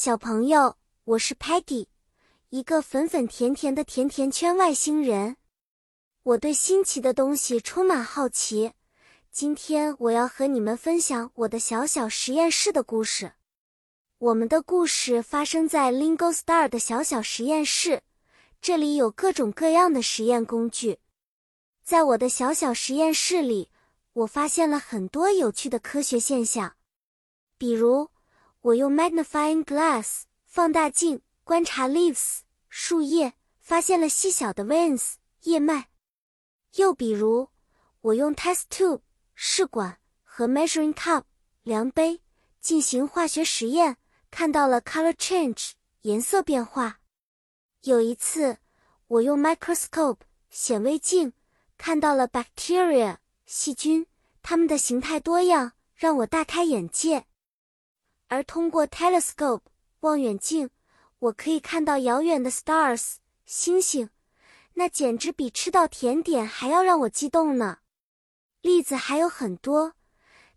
小朋友，我是 Patty，一个粉粉甜甜的甜甜圈外星人。我对新奇的东西充满好奇。今天我要和你们分享我的小小实验室的故事。我们的故事发生在 Lingo Star 的小小实验室，这里有各种各样的实验工具。在我的小小实验室里，我发现了很多有趣的科学现象，比如。我用 magnifying glass 放大镜观察 leaves 树叶，发现了细小的 veins 叶脉。又比如，我用 test tube 试管和 measuring cup 量杯进行化学实验，看到了 color change 颜色变化。有一次，我用 microscope 显微镜看到了 bacteria 细菌，它们的形态多样，让我大开眼界。而通过 telescope 望远镜，我可以看到遥远的 stars 星星，那简直比吃到甜点还要让我激动呢。例子还有很多。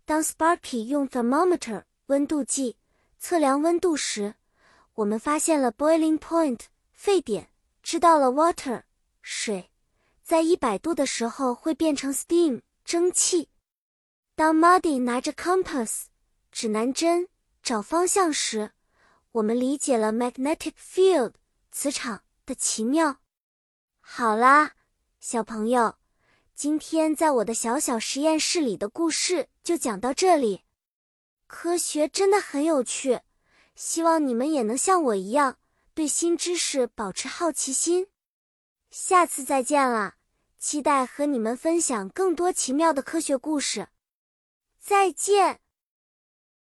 当 Sparky 用 thermometer 温度计测量温度时，我们发现了 boiling point 沸点，知道了 water 水在一百度的时候会变成 steam 蒸汽。当 Muddy 拿着 compass 指南针。找方向时，我们理解了 magnetic field 磁场的奇妙。好啦，小朋友，今天在我的小小实验室里的故事就讲到这里。科学真的很有趣，希望你们也能像我一样对新知识保持好奇心。下次再见了，期待和你们分享更多奇妙的科学故事。再见。